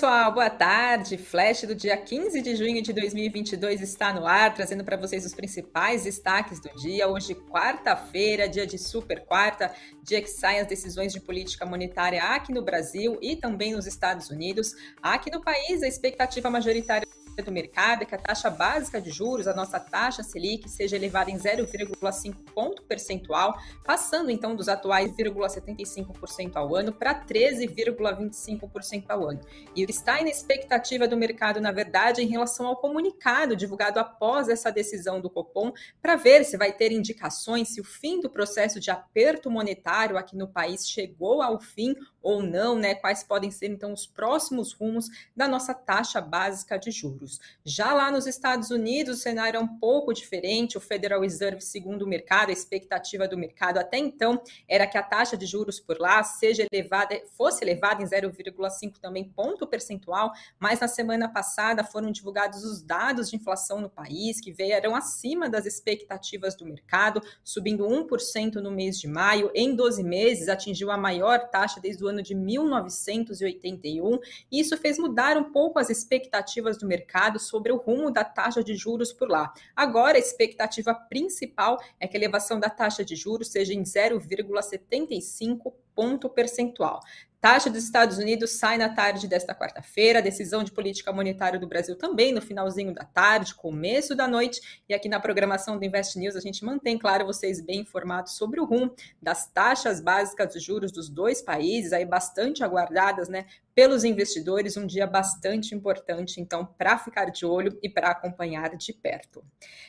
pessoal, boa tarde. Flash do dia 15 de junho de 2022 está no ar, trazendo para vocês os principais destaques do dia. Hoje, quarta-feira, dia de super quarta, dia que saem as decisões de política monetária aqui no Brasil e também nos Estados Unidos. Aqui no país, a expectativa majoritária do mercado é que a taxa básica de juros, a nossa taxa Selic, seja elevada em 0,5 ponto percentual, passando então dos atuais 0,75% ao ano para 13,25% ao ano. E está na expectativa do mercado, na verdade, é em relação ao comunicado divulgado após essa decisão do Copom, para ver se vai ter indicações se o fim do processo de aperto monetário aqui no país chegou ao fim ou não, né? Quais podem ser então os próximos rumos da nossa taxa básica de juros. Já lá nos Estados Unidos, o cenário é um pouco diferente. O Federal Reserve, segundo o mercado, a expectativa do mercado até então era que a taxa de juros por lá seja elevada, fosse elevada em 0,5 também ponto percentual, mas na semana passada foram divulgados os dados de inflação no país que vieram acima das expectativas do mercado, subindo 1% no mês de maio, em 12 meses atingiu a maior taxa desde o ano de 1981, e isso fez mudar um pouco as expectativas do mercado sobre o rumo da taxa de juros por lá. Agora, a expectativa principal é que a elevação da taxa de juros seja em 0,75 ponto percentual. Taxa dos Estados Unidos sai na tarde desta quarta-feira, decisão de política monetária do Brasil também no finalzinho da tarde, começo da noite, e aqui na programação do Invest News a gente mantém, claro, vocês bem informados sobre o rumo das taxas básicas de juros dos dois países, aí bastante aguardadas, né, pelos investidores, um dia bastante importante, então, para ficar de olho e para acompanhar de perto.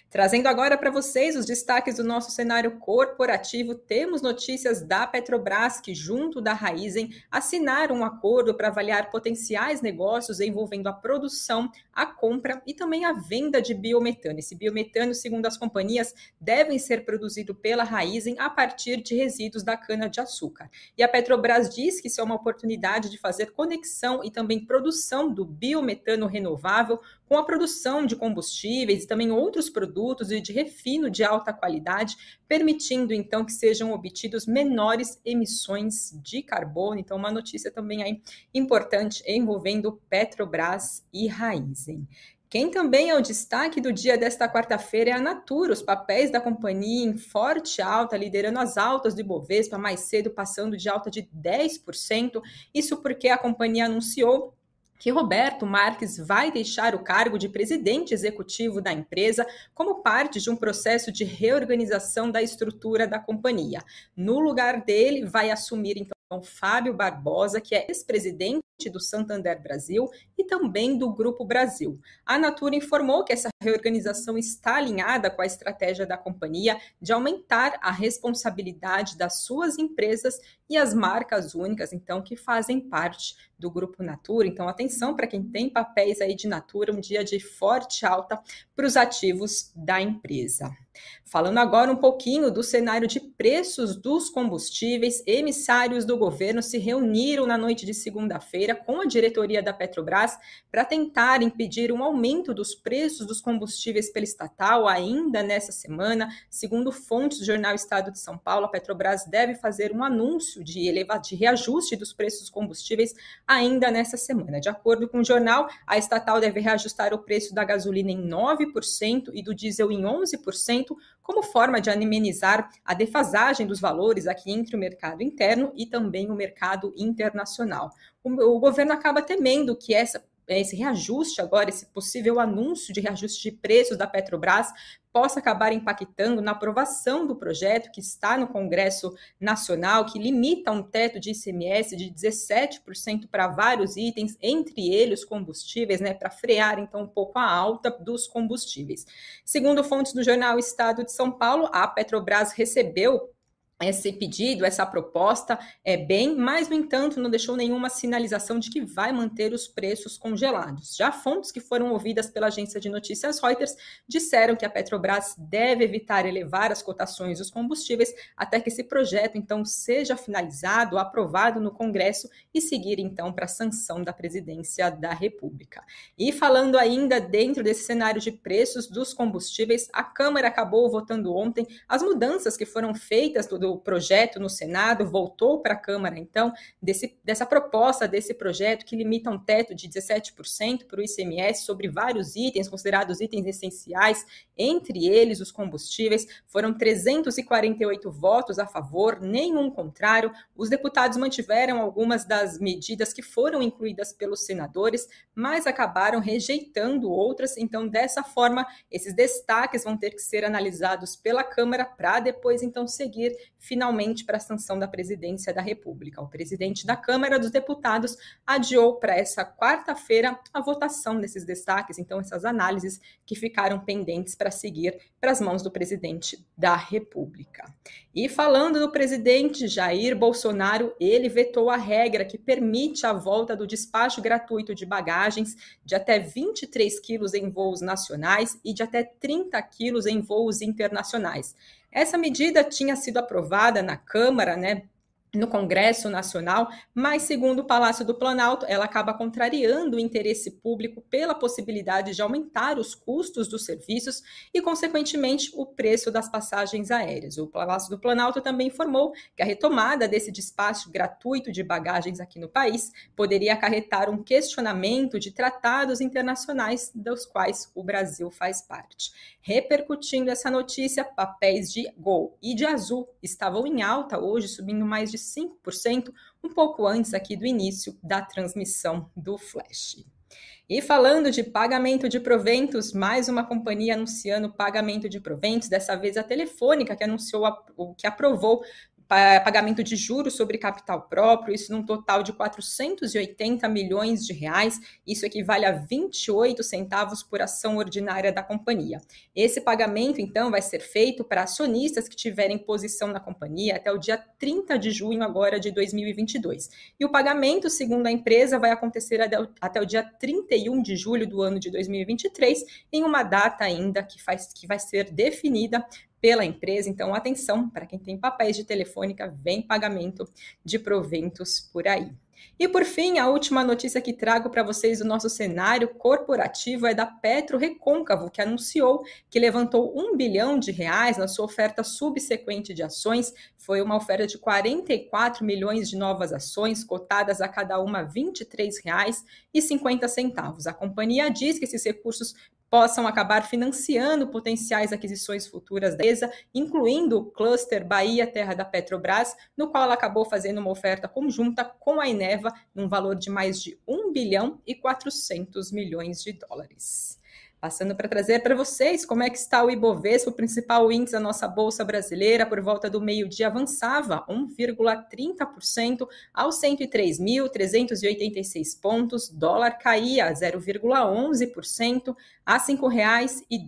Trazendo agora para vocês os destaques do nosso cenário corporativo, temos notícias da Petrobras, que junto da Raizen assinaram um acordo para avaliar potenciais negócios envolvendo a produção, a compra e também a venda de biometano. Esse biometano, segundo as companhias, devem ser produzido pela Raizen a partir de resíduos da cana-de-açúcar. E a Petrobras diz que isso é uma oportunidade de fazer conexão e também produção do biometano renovável com a produção de combustíveis e também outros produtos e de refino de alta qualidade, permitindo então que sejam obtidos menores emissões de carbono. Então, uma notícia também aí importante envolvendo Petrobras e Raizen. Quem também é o destaque do dia desta quarta-feira é a Natura, os papéis da companhia em forte alta, liderando as altas do Ibovespa, mais cedo passando de alta de 10%. Isso porque a companhia anunciou que Roberto Marques vai deixar o cargo de presidente executivo da empresa como parte de um processo de reorganização da estrutura da companhia. No lugar dele, vai assumir então Fábio Barbosa, que é ex-presidente do Santander Brasil e também do Grupo Brasil. A Natura informou que essa reorganização está alinhada com a estratégia da companhia de aumentar a responsabilidade das suas empresas e as marcas únicas, então, que fazem parte do Grupo Natura. Então, atenção para quem tem papéis aí de Natura, um dia de forte alta para os ativos da empresa. Falando agora um pouquinho do cenário de preços dos combustíveis, emissários do governo se reuniram na noite de segunda-feira com a diretoria da Petrobras para tentar impedir um aumento dos preços dos combustíveis pela estatal ainda nessa semana. Segundo fontes do jornal Estado de São Paulo, a Petrobras deve fazer um anúncio de, eleva de reajuste dos preços dos combustíveis ainda nessa semana. De acordo com o jornal, a estatal deve reajustar o preço da gasolina em 9% e do diesel em 11%, como forma de amenizar a defasagem dos valores aqui entre o mercado interno e também o mercado internacional. O, o governo acaba temendo que essa esse reajuste agora, esse possível anúncio de reajuste de preços da Petrobras possa acabar impactando na aprovação do projeto que está no Congresso Nacional, que limita um teto de ICMS de 17% para vários itens, entre eles combustíveis, né, para frear então um pouco a alta dos combustíveis. Segundo fontes do jornal Estado de São Paulo, a Petrobras recebeu esse pedido, essa proposta é bem, mas, no entanto, não deixou nenhuma sinalização de que vai manter os preços congelados. Já fontes que foram ouvidas pela agência de notícias Reuters disseram que a Petrobras deve evitar elevar as cotações dos combustíveis até que esse projeto, então, seja finalizado, aprovado no Congresso e seguir, então, para a sanção da presidência da República. E falando ainda dentro desse cenário de preços dos combustíveis, a Câmara acabou votando ontem as mudanças que foram feitas do projeto no Senado, voltou para a Câmara, então, desse, dessa proposta desse projeto que limita um teto de 17% para o ICMS sobre vários itens considerados itens essenciais, entre eles os combustíveis. Foram 348 votos a favor, nenhum contrário. Os deputados mantiveram algumas das medidas que foram incluídas pelos senadores, mas acabaram rejeitando outras. Então, dessa forma, esses destaques vão ter que ser analisados pela Câmara para depois, então, seguir finalmente para a sanção da presidência da República. O presidente da Câmara dos Deputados adiou para essa quarta-feira a votação desses destaques, então, essas análises que ficaram pendentes para seguir para as mãos do presidente da República. E falando do presidente Jair Bolsonaro, ele vetou a regra que permite a volta do despacho gratuito de bagagens de até 23 quilos em voos nacionais e de até 30 quilos em voos internacionais. Essa medida tinha sido aprovada na Câmara, né, no Congresso Nacional, mas, segundo o Palácio do Planalto, ela acaba contrariando o interesse público pela possibilidade de aumentar os custos dos serviços e, consequentemente, o preço das passagens aéreas. O Palácio do Planalto também informou que a retomada desse despacho gratuito de bagagens aqui no país poderia acarretar um questionamento de tratados internacionais dos quais o Brasil faz parte. Repercutindo essa notícia, papéis de Gol e de Azul estavam em alta hoje, subindo mais de 5%, um pouco antes aqui do início da transmissão do Flash. E falando de pagamento de proventos, mais uma companhia anunciando pagamento de proventos, dessa vez a Telefônica, que anunciou, que aprovou pagamento de juros sobre capital próprio, isso num total de 480 milhões de reais, isso equivale a 28 centavos por ação ordinária da companhia. Esse pagamento, então, vai ser feito para acionistas que tiverem posição na companhia até o dia 30 de junho agora de 2022. E o pagamento, segundo a empresa, vai acontecer até o dia 31 de julho do ano de 2023, em uma data ainda que, faz, que vai ser definida pela empresa. Então, atenção para quem tem papéis de telefônica, vem pagamento de proventos por aí. E por fim, a última notícia que trago para vocês do nosso cenário corporativo é da Petro Recôncavo, que anunciou que levantou um bilhão de reais na sua oferta subsequente de ações. Foi uma oferta de 44 milhões de novas ações, cotadas a cada uma R$ 23,50. A companhia diz que esses recursos possam acabar financiando potenciais aquisições futuras da empresa, incluindo o cluster Bahia Terra da Petrobras, no qual ela acabou fazendo uma oferta conjunta com a Eneva, num valor de mais de 1 bilhão e 400 milhões de dólares. Passando para trazer para vocês como é que está o Ibovespa, o principal índice da nossa bolsa brasileira, por volta do meio-dia avançava 1,30% aos 103.386 pontos, dólar caía 0,11% a R$ 5,12 e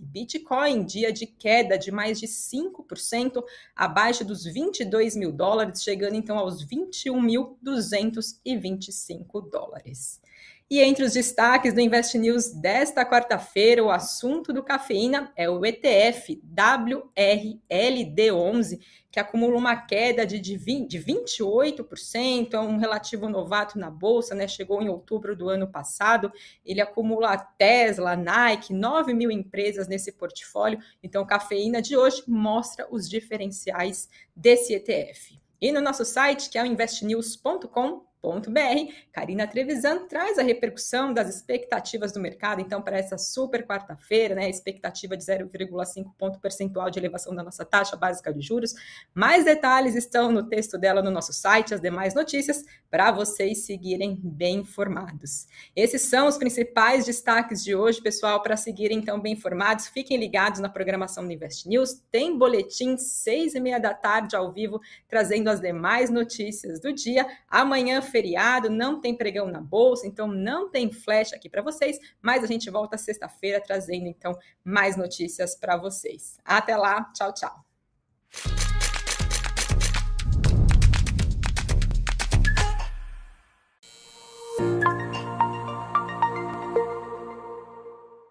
Bitcoin dia de queda de mais de 5%, abaixo dos 22 mil dólares, chegando então aos 21.225 dólares. E entre os destaques do Invest News desta quarta-feira, o assunto do cafeína é o ETF WRLD11, que acumula uma queda de, de, 20, de 28%, é um relativo novato na bolsa, né? Chegou em outubro do ano passado. Ele acumula Tesla, Nike, 9 mil empresas nesse portfólio. Então, cafeína de hoje mostra os diferenciais desse ETF. E no nosso site, que é o investnews.com, br Karina Trevisan traz a repercussão das expectativas do mercado, então, para essa super quarta-feira, né? Expectativa de 0,5 ponto percentual de elevação da nossa taxa básica de juros. Mais detalhes estão no texto dela no nosso site, as demais notícias, para vocês seguirem bem informados. Esses são os principais destaques de hoje, pessoal, para seguirem então bem informados. Fiquem ligados na programação do Invest News. Tem boletim seis e meia da tarde ao vivo, trazendo as demais notícias do dia. Amanhã feriado, não tem pregão na bolsa, então não tem flash aqui para vocês, mas a gente volta sexta-feira trazendo então mais notícias para vocês. Até lá, tchau, tchau.